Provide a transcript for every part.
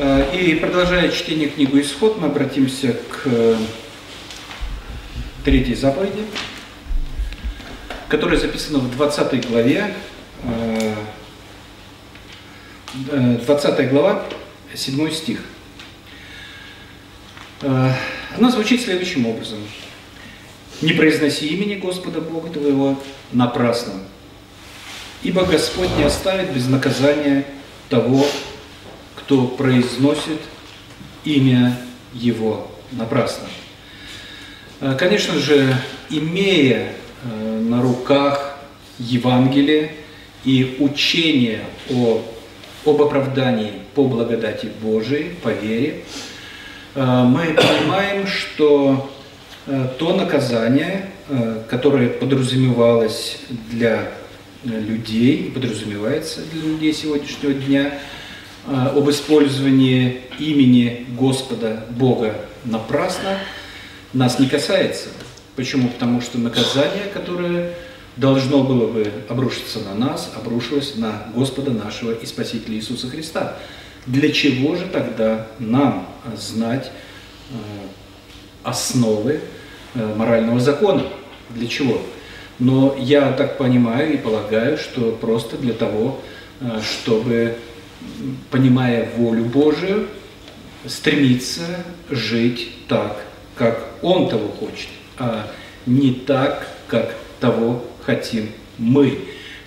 Э, и продолжая чтение книгу «Исход», мы обратимся к э, третьей заповеди, которая записана в 20 главе, 20 глава, 7 стих. Она звучит следующим образом. «Не произноси имени Господа Бога твоего напрасно, ибо Господь не оставит без наказания того, кто произносит имя Его напрасно. Э, конечно же, имея э, на руках Евангелие и учение о, об оправдании по благодати Божией, по вере, э, мы понимаем, что то наказание, которое подразумевалось для людей, подразумевается для людей сегодняшнего дня – об использовании имени Господа Бога напрасно нас не касается. Почему? Потому что наказание, которое должно было бы обрушиться на нас, обрушилось на Господа нашего и Спасителя Иисуса Христа. Для чего же тогда нам знать э, основы э, морального закона? Для чего? Но я так понимаю и полагаю, что просто для того, чтобы понимая волю Божию, стремиться жить так, как Он того хочет, а не так, как того хотим мы.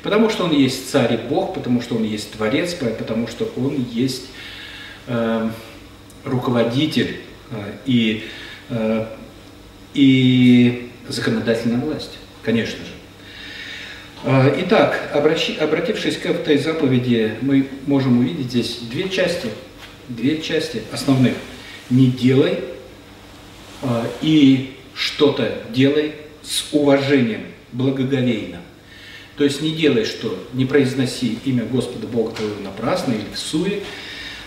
Потому что Он есть Царь и Бог, потому что Он есть Творец, потому что Он есть э, руководитель э, и, э, и законодательная власть, конечно же. А, итак, обратившись к этой заповеди, мы можем увидеть здесь две части, две части основных. Не делай а, и что-то делай с уважением, благоговейно. То есть не делай что, не произноси имя Господа Бога твоего напрасно или в суе,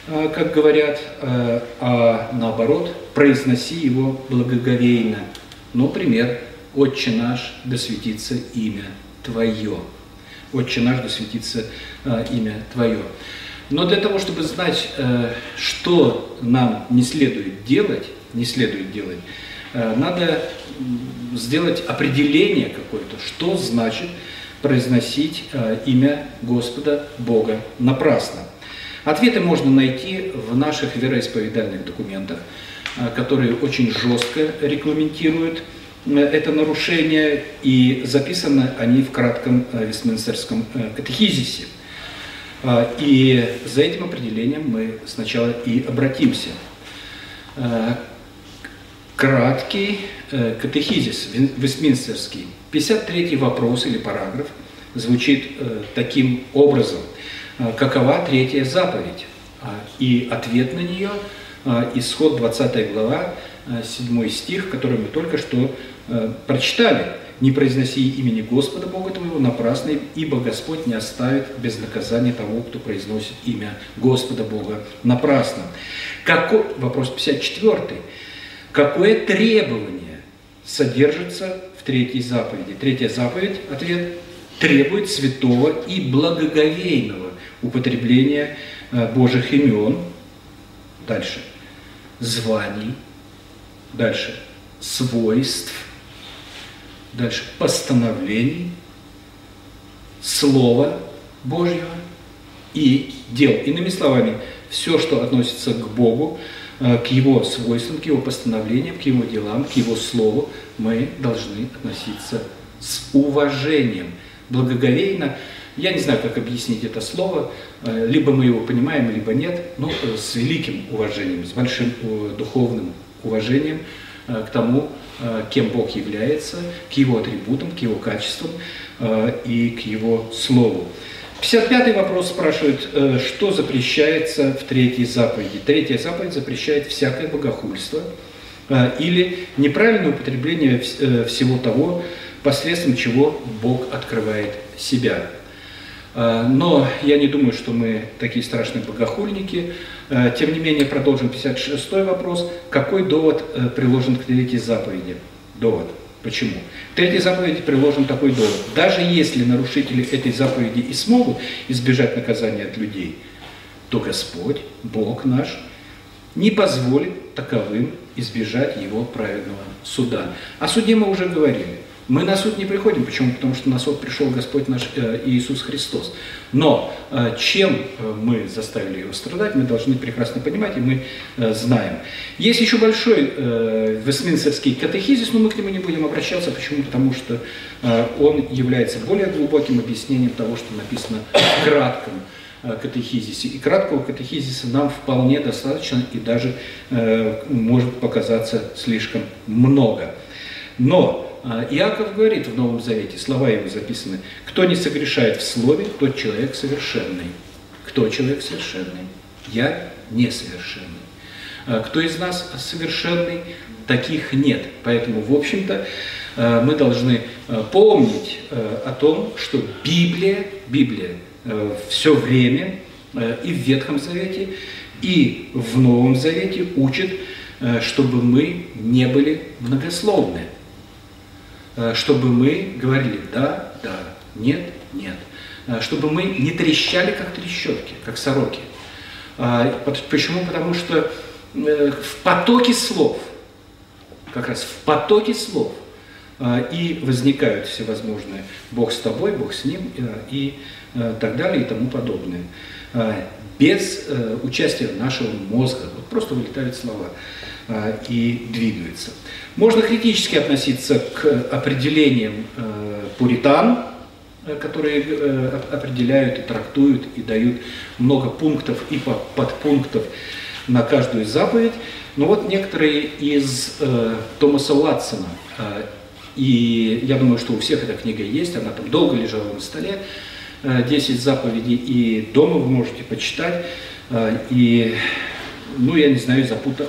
а, как говорят, а наоборот, произноси его благоговейно. Например, «Отче наш, да светится имя Твое. Отче наш, да светится э, имя Твое. Но для того, чтобы знать, э, что нам не следует делать, не следует делать, э, надо сделать определение какое-то, что значит произносить э, имя Господа Бога напрасно. Ответы можно найти в наших вероисповедальных документах, э, которые очень жестко регламентируют это нарушение, и записаны они в кратком э, Вестминстерском э, катехизисе. И за этим определением мы сначала и обратимся. Краткий катехизис Вестминстерский, 53 вопрос или параграф звучит таким образом. Какова третья заповедь? И ответ на нее, исход 20 глава, 7 стих, который мы только что э, прочитали. «Не произноси имени Господа Бога твоего напрасно, ибо Господь не оставит без наказания того, кто произносит имя Господа Бога напрасно». Какой, вопрос 54. Какое требование содержится в третьей заповеди? Третья заповедь, ответ, требует святого и благоговейного употребления э, Божьих имен. Дальше. Званий, Дальше. Свойств. Дальше. Постановлений, Слова Божьего. И дел. Иными словами, все, что относится к Богу, э, к Его свойствам, к Его постановлениям, к Его делам, к Его Слову, мы должны относиться с уважением, благоговейно. Я не знаю, как объяснить это слово, э, либо мы его понимаем, либо нет, но э, с великим уважением, с большим духовным уважением э, к тому, э, кем Бог является, к Его атрибутам, к Его качествам э, и к Его Слову. 55-й вопрос спрашивает, что запрещается в третьей заповеди. Третья заповедь запрещает всякое богохульство или неправильное употребление всего того, посредством чего Бог открывает себя. Но я не думаю, что мы такие страшные богохульники, Э, тем не менее, продолжим 56 вопрос. Какой довод э, приложен к третьей заповеди? Довод. Почему? К третьей заповеди приложен такой довод. Даже если нарушители этой заповеди и смогут избежать наказания от людей, то Господь, Бог наш, не позволит таковым избежать его праведного суда. О суде мы уже говорили. Мы на суд не приходим. Почему? Потому что на суд пришел Господь наш э, Иисус Христос. Но э, чем э, мы заставили его страдать, мы должны прекрасно понимать, и мы знаем. Есть еще большой Вестминстерский катехизис, но мы к нему не будем обращаться. Почему? Потому что он является более глубоким объяснением того, что написано в кратком катехизисе. И краткого катехизиса нам вполне достаточно и даже может показаться слишком много. Но Иаков говорит в Новом Завете, слова его записаны, кто не согрешает в слове, тот человек совершенный. Кто человек совершенный? Я несовершенный. А, кто из нас совершенный? Таких нет. Поэтому, в общем-то, а, мы должны помнить о том, что Библия, Библия все время и в Ветхом Завете, и в Новом Завете учит, чтобы мы не были многословны. Э, чтобы мы говорили «да, да», «нет, нет», э, чтобы мы не трещали, как трещотки, как сороки. А, почему? Потому что э, в потоке слов, как раз в потоке слов и возникают всевозможные «Бог с тобой», «Бог с ним» и так далее и тому подобное. Без участия нашего мозга, вот просто вылетают слова и двигаются. Можно критически относиться к определениям э, пуритан, э, которые э, определяют и трактуют и дают много пунктов и подпунктов на каждую заповедь. Но вот некоторые из э, Томаса Уатсона, э, и я думаю, что у всех эта книга есть, она там долго лежала на столе, э, 10 заповедей, и дома вы можете почитать. Э, и ну, я не знаю, запута,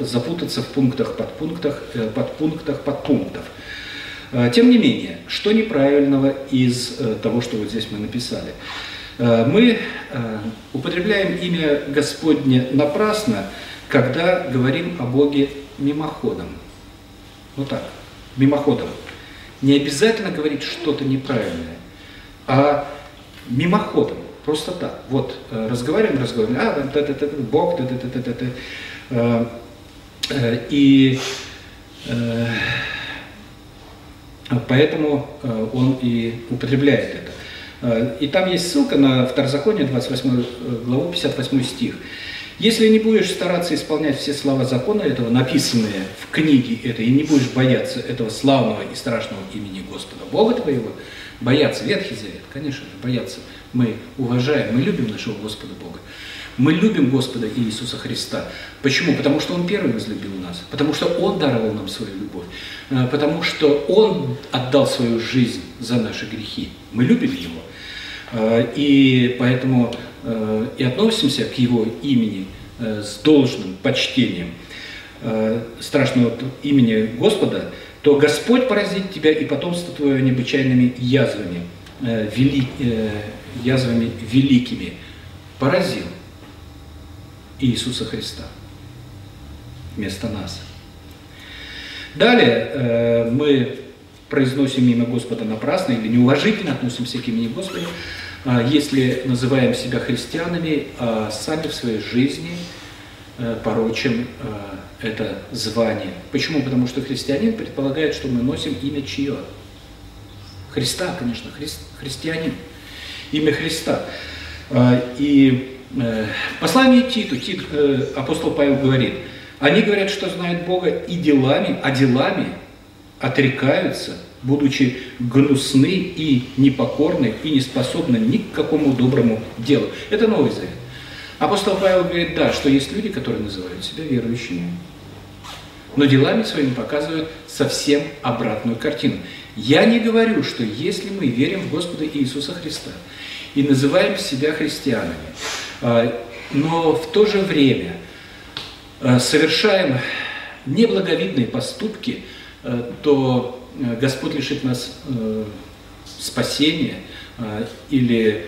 запутаться в пунктах, подпунктах, э, подпунктах, подпунктов. Э, тем не менее, что неправильного из э, того, что вот здесь мы написали? Мы употребляем имя Господне напрасно, когда говорим о Боге мимоходом. Вот так, мимоходом. Не обязательно говорить что-то неправильное, а мимоходом. Просто так. Вот э, разговариваем, разговариваем, а, да, да, да, Бог, да, да, да, да, да, да. Э, и э, поэтому он и употребляет это. И там есть ссылка на Второзаконие, 28 главу, 58 стих. Если не будешь стараться исполнять все слова закона этого, написанные в книге этой, и не будешь бояться этого славного и страшного имени Господа Бога твоего, бояться Ветхий Завет, конечно же, бояться – мы уважаем, мы любим нашего Господа Бога. Мы любим Господа Иисуса Христа. Почему? Потому что Он первый возлюбил нас. Потому что Он даровал нам свою любовь. Э, потому что Он отдал свою жизнь за наши грехи. Мы любим Его. Э, и поэтому э, и относимся к Его имени с должным почтением страшного имени Господа, то Господь поразит тебя и потомство твое необычайными язвами, вели, язвами великими поразил Иисуса Христа вместо нас. Далее э, мы произносим имя Господа напрасно или неуважительно относимся к имени Господа, э, если называем себя христианами, а сами в своей жизни э, порочим э, это звание. Почему? Потому что христианин предполагает, что мы носим имя чье? Христа, конечно, хри, христианин имя Христа. А, и э, послание Титу, Тит, э, апостол Павел говорит, они говорят, что знают Бога и делами, а делами отрекаются, будучи гнусны и непокорны и не способны ни к какому доброму делу. Это Новый Завет. Апостол Павел говорит, да, что есть люди, которые называют себя верующими, но делами своими показывают совсем обратную картину. Я не говорю, что если мы верим в Господа Иисуса Христа и называем себя христианами, а, но в то же время а, совершаем неблаговидные поступки, а, то Господь лишит нас спасения или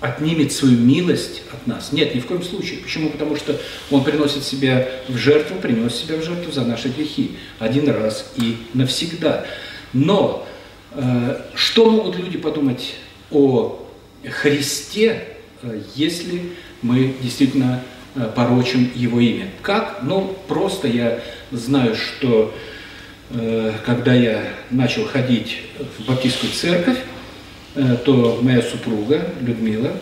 отнимет свою милость от нас. Нет, ни в коем случае. Почему? Потому что Он приносит себя в жертву, принес себя в жертву за наши грехи. Один раз и навсегда. Но э, что могут люди подумать о Христе, э, если мы действительно порочим его имя. Как? Ну, просто я знаю, что когда я начал ходить в баптистскую церковь, то моя супруга Людмила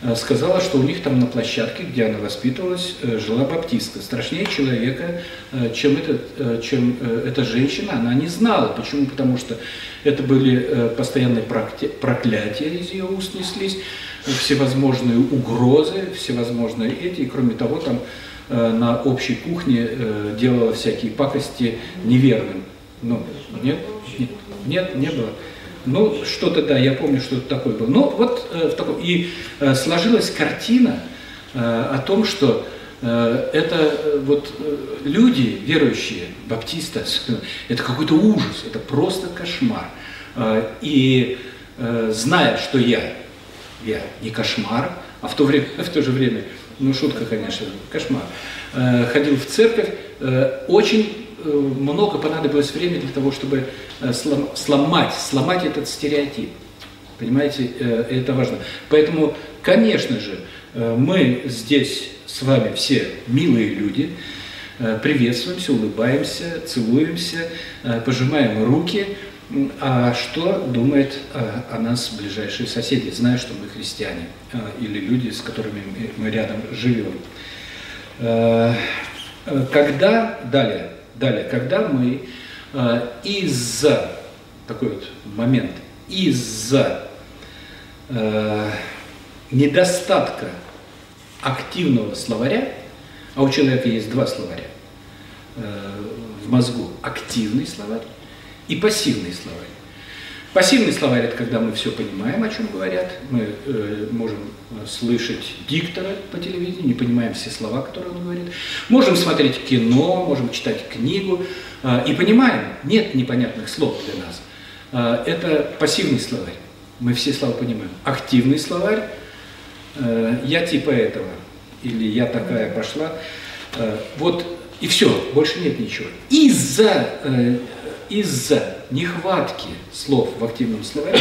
Э, сказала, что у них там на площадке, где она воспитывалась, э, жила баптистка. Страшнее человека, э, чем, этот, чем эта женщина, она не знала. Почему? Потому что это были постоянные проклятия из ее уст неслись, всевозможные угрозы, всевозможные эти. И кроме того, там на общей кухне делала всякие пакости неверным. Ну, нет, нет, нет, не было. Ну, что-то, да, я помню, что-то такое было. Но вот э, в таком... И э, сложилась картина э, о том, что э, это э, вот э, люди, верующие, баптисты, это какой-то ужас, это просто кошмар. И зная, что я, я не кошмар, а в то, время, в то же время, ну шутка, конечно, кошмар, ходил в церковь, очень много понадобилось времени для того, чтобы э, сломать, сломать этот стереотип. Понимаете, э, это важно. Поэтому, конечно же, мы здесь с вами все милые люди, приветствуемся, улыбаемся, целуемся, пожимаем руки. А что думает о нас ближайшие соседи, зная, что мы христиане или люди, с которыми мы рядом живем? Когда, далее, Далее, когда мы э, из-за, такой вот момент, из-за э, недостатка активного словаря, а у человека есть два словаря э, в мозгу, активный словарь и пассивный словарь. Пассивный словарь – это когда мы все понимаем, о чем говорят, мы э, можем слышать диктора по телевидению, не понимаем все слова, которые он говорит, можем смотреть кино, можем читать книгу э, и понимаем, нет непонятных слов для нас. Э, это пассивный словарь, мы все слова понимаем. Активный словарь. Э, – я типа этого, или я такая пошла, э, вот и все, больше нет ничего. Из-за э, из-за нехватки слов в активном словаре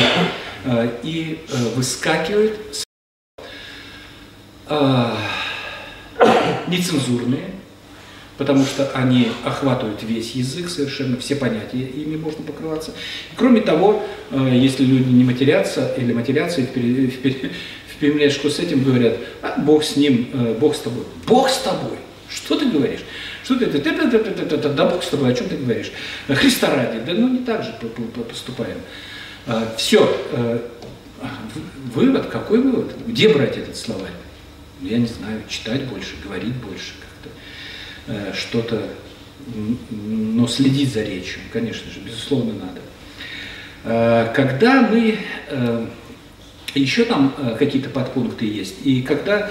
э, и э, выскакивают э, нецензурные, потому что они охватывают весь язык, совершенно все понятия ими можно покрываться. кроме того, если люди не матерятся или матерятся в перемешку с этим говорят, а Бог с ним, Бог с тобой. Бог с тобой? Что ты говоришь? Что ты, ты, ты, ты, ты, ты, ты, ты, да Бог с тобой, о чем ты говоришь? Христа ради, да ну не так же поступаем. А, Все, э, вывод, какой вывод? Где брать этот словарь? Ну, я не знаю, читать больше, говорить больше, как-то э, что-то, но следить за речью, конечно же, безусловно, надо. Когда мы, э, еще там какие-то подпункты есть, и когда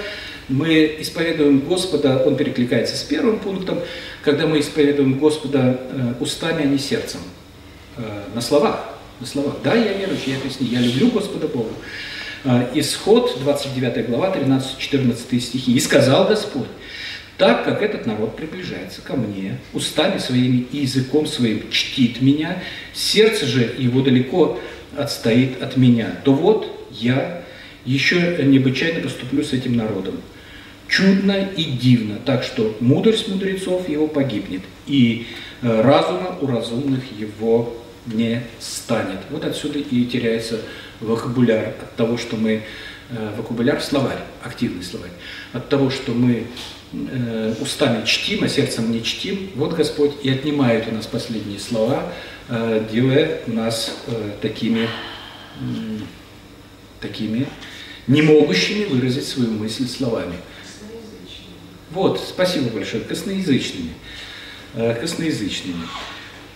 мы исповедуем Господа, он перекликается с первым пунктом, когда мы исповедуем Господа э, устами, а не сердцем. Э, на словах, на словах. Да, я верующий, я крестный, я люблю Господа Бога. Э, исход, 29 глава, 13-14 стихи. «И сказал Господь, так как этот народ приближается ко мне, устами своими и языком своим чтит меня, сердце же его далеко отстоит от меня, то вот я еще необычайно поступлю с этим народом чудно и дивно, так что мудрость мудрецов его погибнет, и э, разума у разумных его не станет. Вот отсюда и теряется вокабуляр от того, что мы э, вокабуляр словарь, активный словарь, от того, что мы э, устами чтим, а сердцем не чтим, вот Господь и отнимает у нас последние слова, делая нас такими, такими не могущими выразить свою мысль словами. Вот, спасибо большое, косноязычными. Э, косноязычными.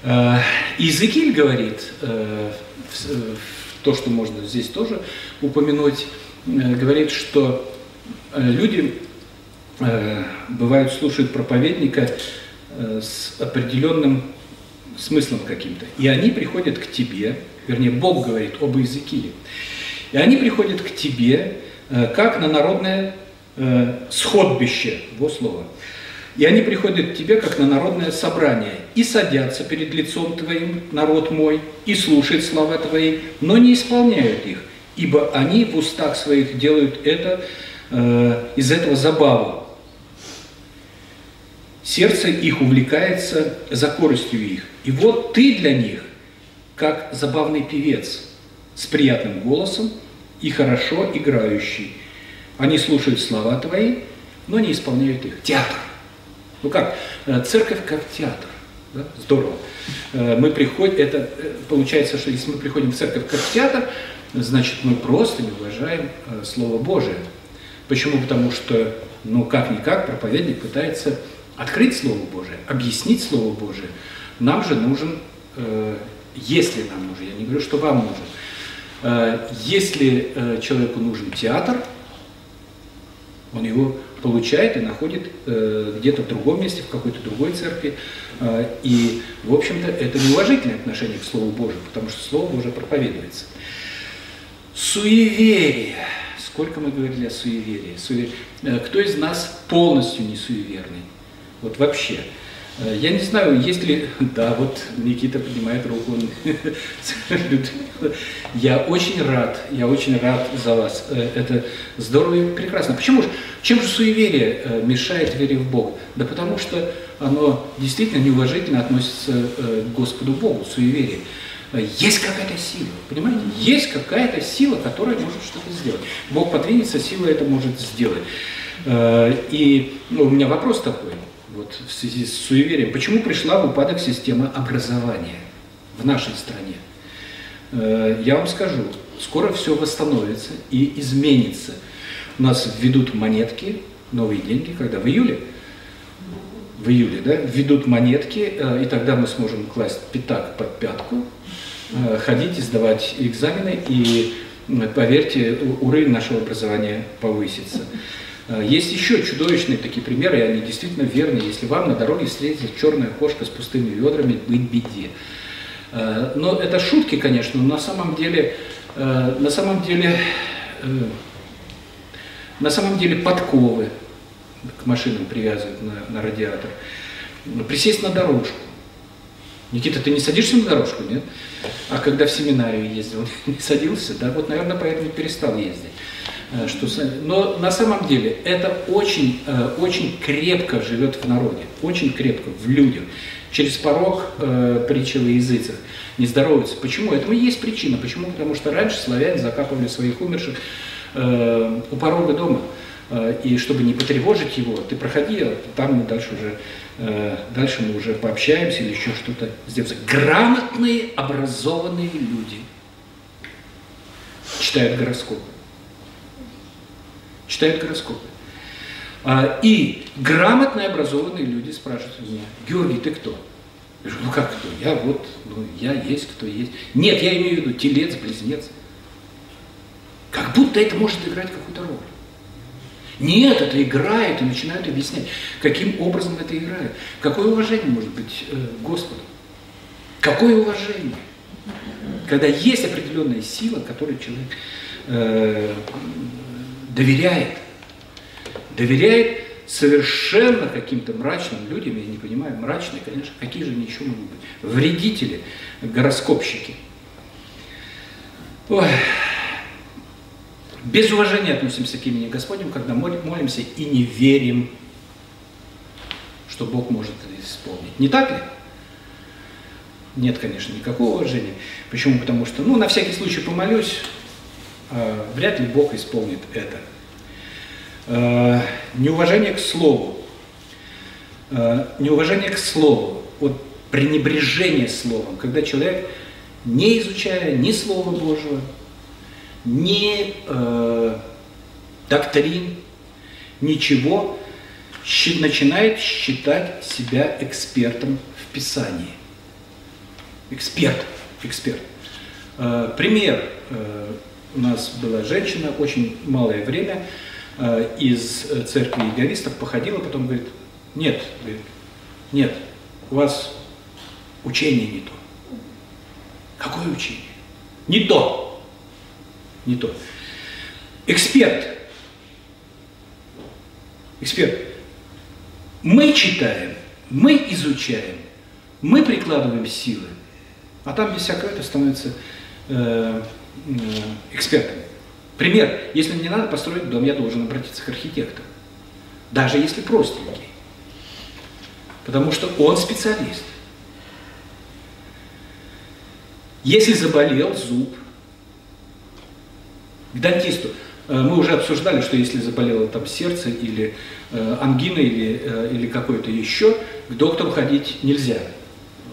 Э, Иезекииль говорит, э, то, что можно здесь тоже упомянуть, говорит, что люди бывают слушают проповедника с определенным смыслом каким-то. И они приходят к тебе, вернее, Бог говорит об Иезекииле. И они приходят к тебе, как на народное э, сходбище, его слово. И они приходят к тебе, как на народное собрание, и садятся перед лицом твоим, народ мой, и слушают слова твои, но не исполняют их, ибо они в устах своих делают это, э, из этого забаву. Сердце их увлекается за коростью их. И вот ты для них, как забавный певец с приятным голосом и хорошо играющий. Они слушают слова твои, но не исполняют их. Театр. Ну как? Э, церковь как театр. Да? Здорово. Э, мы приходим, это э, получается, что если мы приходим в церковь как в театр, значит мы просто не уважаем Слово Божие. Почему? Потому что, ну как-никак, проповедник пытается открыть Слово Божие, объяснить Слово Божие. Нам же нужен, если нам нужен, я не говорю, что вам нужен, если человеку нужен театр, он его получает и находит э, где-то в другом месте, в какой-то другой церкви. Э, и, в общем-то, это неуважительное отношение к Слову Божьему, потому что Слово Божие проповедуется. Суеверие. Сколько мы говорили о суеверии. Суеверие. Э, кто из нас полностью не суеверный? Вот вообще. Э, я не знаю, есть ли... Да, вот Никита поднимает руку. Я очень рад, я очень рад за вас. Э, это здорово и прекрасно. Почему же? Чем же суеверие э, мешает вере в Бога? Да потому что оно действительно неуважительно относится к Господу Богу, суеверие. Есть какая-то сила, понимаете? Есть какая-то сила, которая может что-то сделать. Бог подвинется, сила это может сделать. И ну, у меня вопрос такой – вот в связи с суеверием, почему пришла в упадок система образования в нашей стране? Э, я вам скажу, скоро все восстановится и изменится. У нас введут монетки, новые деньги, когда в июле, в июле, да, введут монетки, э, и тогда мы сможем класть пятак под пятку, э, ходить и сдавать экзамены, и, поверьте, уровень нашего образования повысится. Э, есть еще чудовищные такие примеры, и они действительно верны. Если вам на дороге встретится черная кошка с пустыми ведрами, быть беде. Э, но это шутки, конечно, но на самом деле, э, на самом деле, на самом деле подковы к машинам привязывают на, на радиатор. Присесть на дорожку. Никита, ты не садишься на дорожку, нет? А когда в семинарию ездил, не садился, да, вот, наверное, поэтому перестал ездить. Э, что, но на самом деле это очень, э, очень крепко живет в народе, очень крепко в людях. Через порог э, притчи о языцах не здороваются. Почему? Этому есть причина. Почему? Потому что раньше славяне закапывали своих умерших э, у порога дома. Э, и чтобы не потревожить его, ты проходи, а там мы дальше уже, э, дальше мы уже пообщаемся или еще что-то сделаем. Грамотные, образованные люди читают гороскопы читают гороскопы. А, и грамотные, образованные люди спрашивают меня, Георгий, ты кто? Я говорю, ну как кто? Я вот, ну я есть, кто есть. Нет, я имею в виду телец, близнец. Как будто это может играть какую-то роль. Нет, это играет, и начинают объяснять, каким образом это играет. Какое уважение может быть э, Господу? Какое уважение? Когда есть определенная сила, которой человек э, доверяет. Доверяет совершенно каким-то мрачным людям, я не понимаю, мрачные, конечно, какие же они еще могут быть? Вредители, гороскопщики. Ой. Без уважения относимся к имени Господнему, когда молимся и не верим, что Бог может это исполнить. Не так ли? Нет, конечно, никакого уважения. Почему? Потому что, ну, на всякий случай помолюсь, вряд ли Бог исполнит это. Э, неуважение к Слову. Э, неуважение к Слову. Вот пренебрежение Словом, когда человек, не изучая ни Слова Божьего, ни э, доктрин, ничего, начинает считать себя экспертом в Писании. Эксперт, эксперт. Э, пример. Э, у нас была женщина, очень малое время, э, из церкви егористов походила, потом говорит, нет, говорит, нет, у вас учение не то. Какое учение? Не то. Не то. Эксперт. Эксперт. Мы читаем, мы изучаем, мы прикладываем силы, а там без всякого это становится э, экспертами. Пример. Если мне надо построить дом, я должен обратиться к архитектору. Даже если простенький. потому что он специалист. Если заболел зуб, к дантисту. Э, мы уже обсуждали, что если заболело там сердце или э, ангина или, э, или какое-то еще, к доктору ходить нельзя.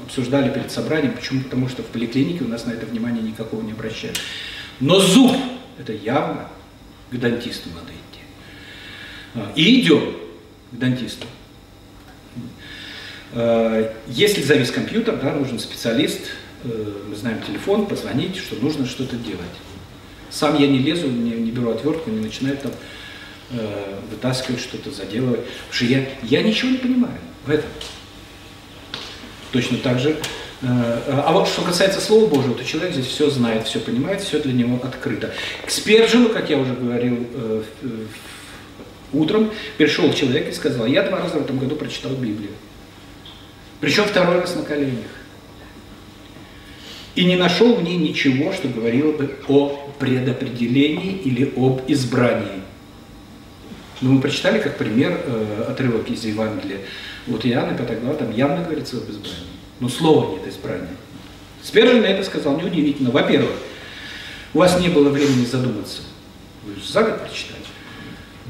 Обсуждали перед собранием, почему? Потому что в поликлинике у нас на это внимание никакого не обращают. Но зуб, это явно к дантисту надо идти. А, и идем к дантисту. Если завис компьютер, да, нужен специалист, мы знаем телефон, позвонить, что нужно что-то делать. Сам я не лезу, не, не беру отвертку, не начинаю там э, вытаскивать что-то, заделывать. Потому что я, я ничего не понимаю в этом. Точно так же. Э, а вот что касается Слова Божьего, то человек здесь все знает, все понимает, все для него открыто. К Спержину, как я уже говорил э, утром, пришел человек и сказал, я два раза в этом году прочитал Библию. Причем второй раз на коленях и не нашел в ней ничего, что говорило бы о предопределении или об избрании. Но мы прочитали как пример э, отрывок из Евангелия. Вот Иоанна 5 глава, там явно говорится об избрании. Но слова нет избрания. Спержин на это сказал неудивительно. Во-первых, у вас не было времени задуматься. Вы за год прочитали.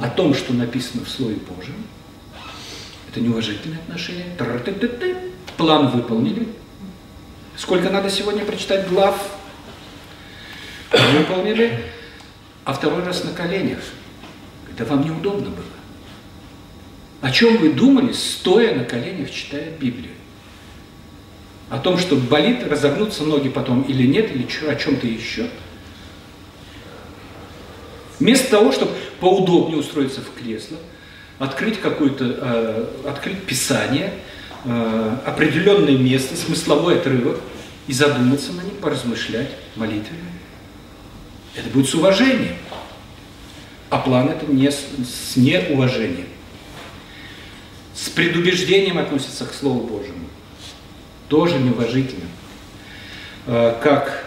О том, что написано в Слове Божьем. Это неуважительное отношение. План выполнили, Сколько надо сегодня прочитать глав? Выполнили. А второй раз на коленях. Это вам неудобно было. О чем вы думали, стоя на коленях, читая Библию? О том, что болит, разогнутся ноги потом или нет, или о чем-то еще? Вместо того, чтобы поудобнее устроиться в кресло, открыть какое-то, э, открыть Писание – э, определенное место, смысловой отрывок, и задуматься на нем, поразмышлять молитвенно. Это будет с уважением. А план это не с, с неуважением. С предубеждением относится к Слову Божьему. Тоже неуважительно. Э, как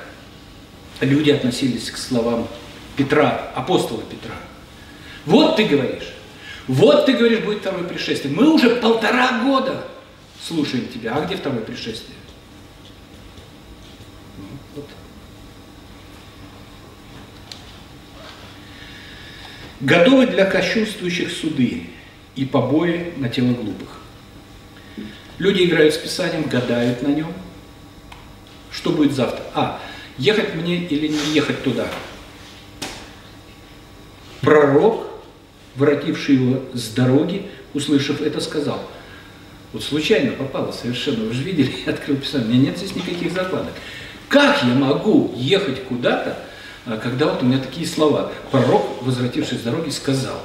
люди относились к словам Петра, апостола Петра. Вот ты говоришь, вот ты говоришь, будет второе пришествие. Мы уже полтора года слушаем тебя. А где второе пришествие? Ну, вот. Готовы для кощунствующих суды и побои на тело глупых. Люди играют с Писанием, гадают на нем. Что будет завтра? А, ехать мне или не ехать туда? Пророк, воротивший его с дороги, услышав это, сказал – вот случайно попало совершенно, вы же видели, я открыл писание, у меня нет здесь никаких закладок. Как я могу ехать куда-то, а, когда вот у меня такие слова, пророк, возвратившись с дороги, сказал.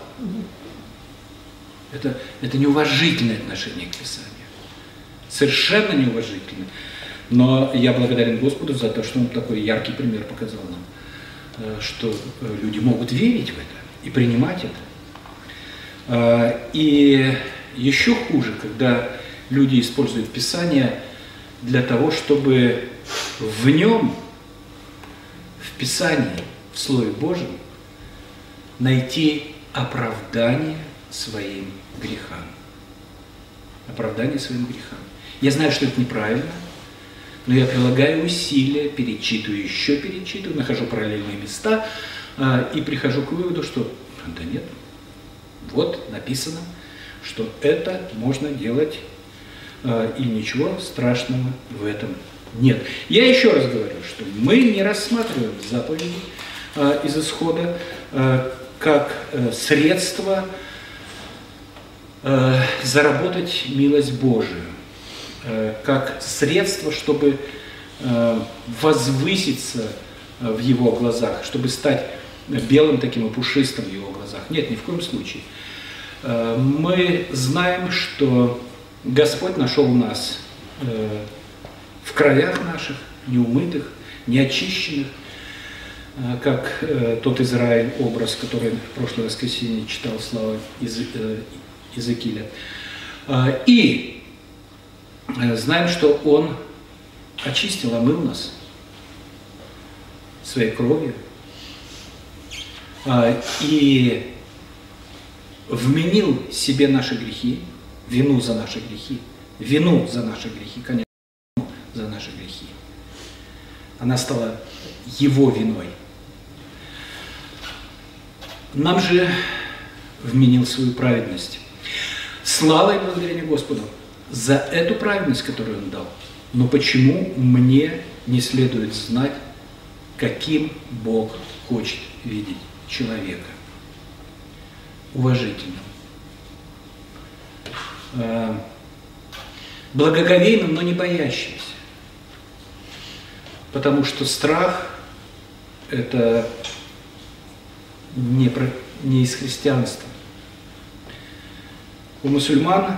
Это, это неуважительное отношение к Писанию. Совершенно неуважительное. Но я благодарен Господу за то, что Он такой яркий пример показал нам, э, что э, люди могут верить в это и принимать это. А, и еще хуже, когда люди используют Писание для того, чтобы в нем, в Писании, в Слове Божьем, найти оправдание своим грехам. Оправдание своим грехам. Я знаю, что это неправильно, но я прилагаю усилия, перечитываю, еще перечитываю, нахожу параллельные места э, и прихожу к выводу, что да нет, вот написано – что это можно делать, э, и ничего страшного в этом нет. Я еще раз говорю, что мы не рассматриваем заповеди э, из исхода э, как средство заработать милость Божию, как средство, чтобы возвыситься в его глазах, чтобы стать белым таким и пушистым в его глазах. Нет, ни в коем случае. Э, мы знаем, что Господь нашел нас э, в краях наших, неумытых, неочищенных, э, как тот Израиль, образ, который в прошлое воскресенье читал Слава из Иезекииля. И знаем, что Он очистил, омыл нас своей кровью. И вменил себе наши грехи, вину за наши грехи вину за наши грехи, конечно, за наши грехи. Она стала его виной. Нам же вменил свою праведность. Слава и благодарение Господу за эту праведность, которую Он дал. Но почему мне не следует знать, каким Бог хочет видеть человека? Уважительным, э, благоговейным, но не боящимся. Потому что страх – это не, про, не из христианства. У мусульман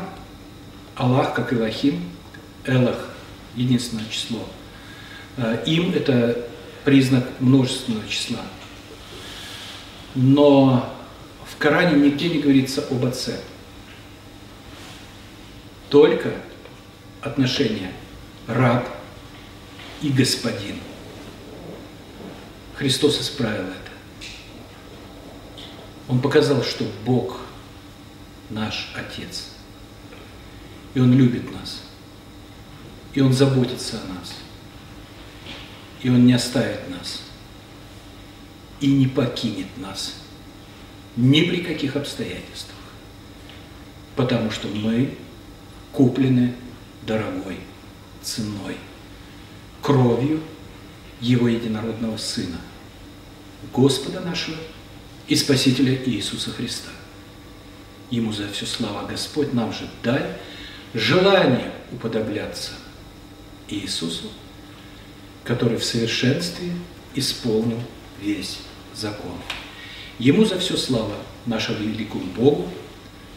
Аллах, как Илахим, Элах, единственное число. Э, им это признак множественного числа. Но в Коране нигде не говорится об Отце. Только отношения раб и господин. Христос исправил это. Он показал, что Бог наш Отец. И Он любит нас. И Он заботится о нас. И Он не оставит нас. И не покинет нас. Ни при каких обстоятельствах. Потому что мы куплены дорогой ценой, кровью Его единородного Сына, Господа нашего и Спасителя Иисуса Христа. Ему за все слава Господь нам же дай желание уподобляться Иисусу, который в совершенстве исполнил весь закон. Ему за все слава нашему великому Богу,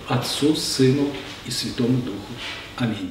Отцу, Сыну и Святому Духу. Аминь.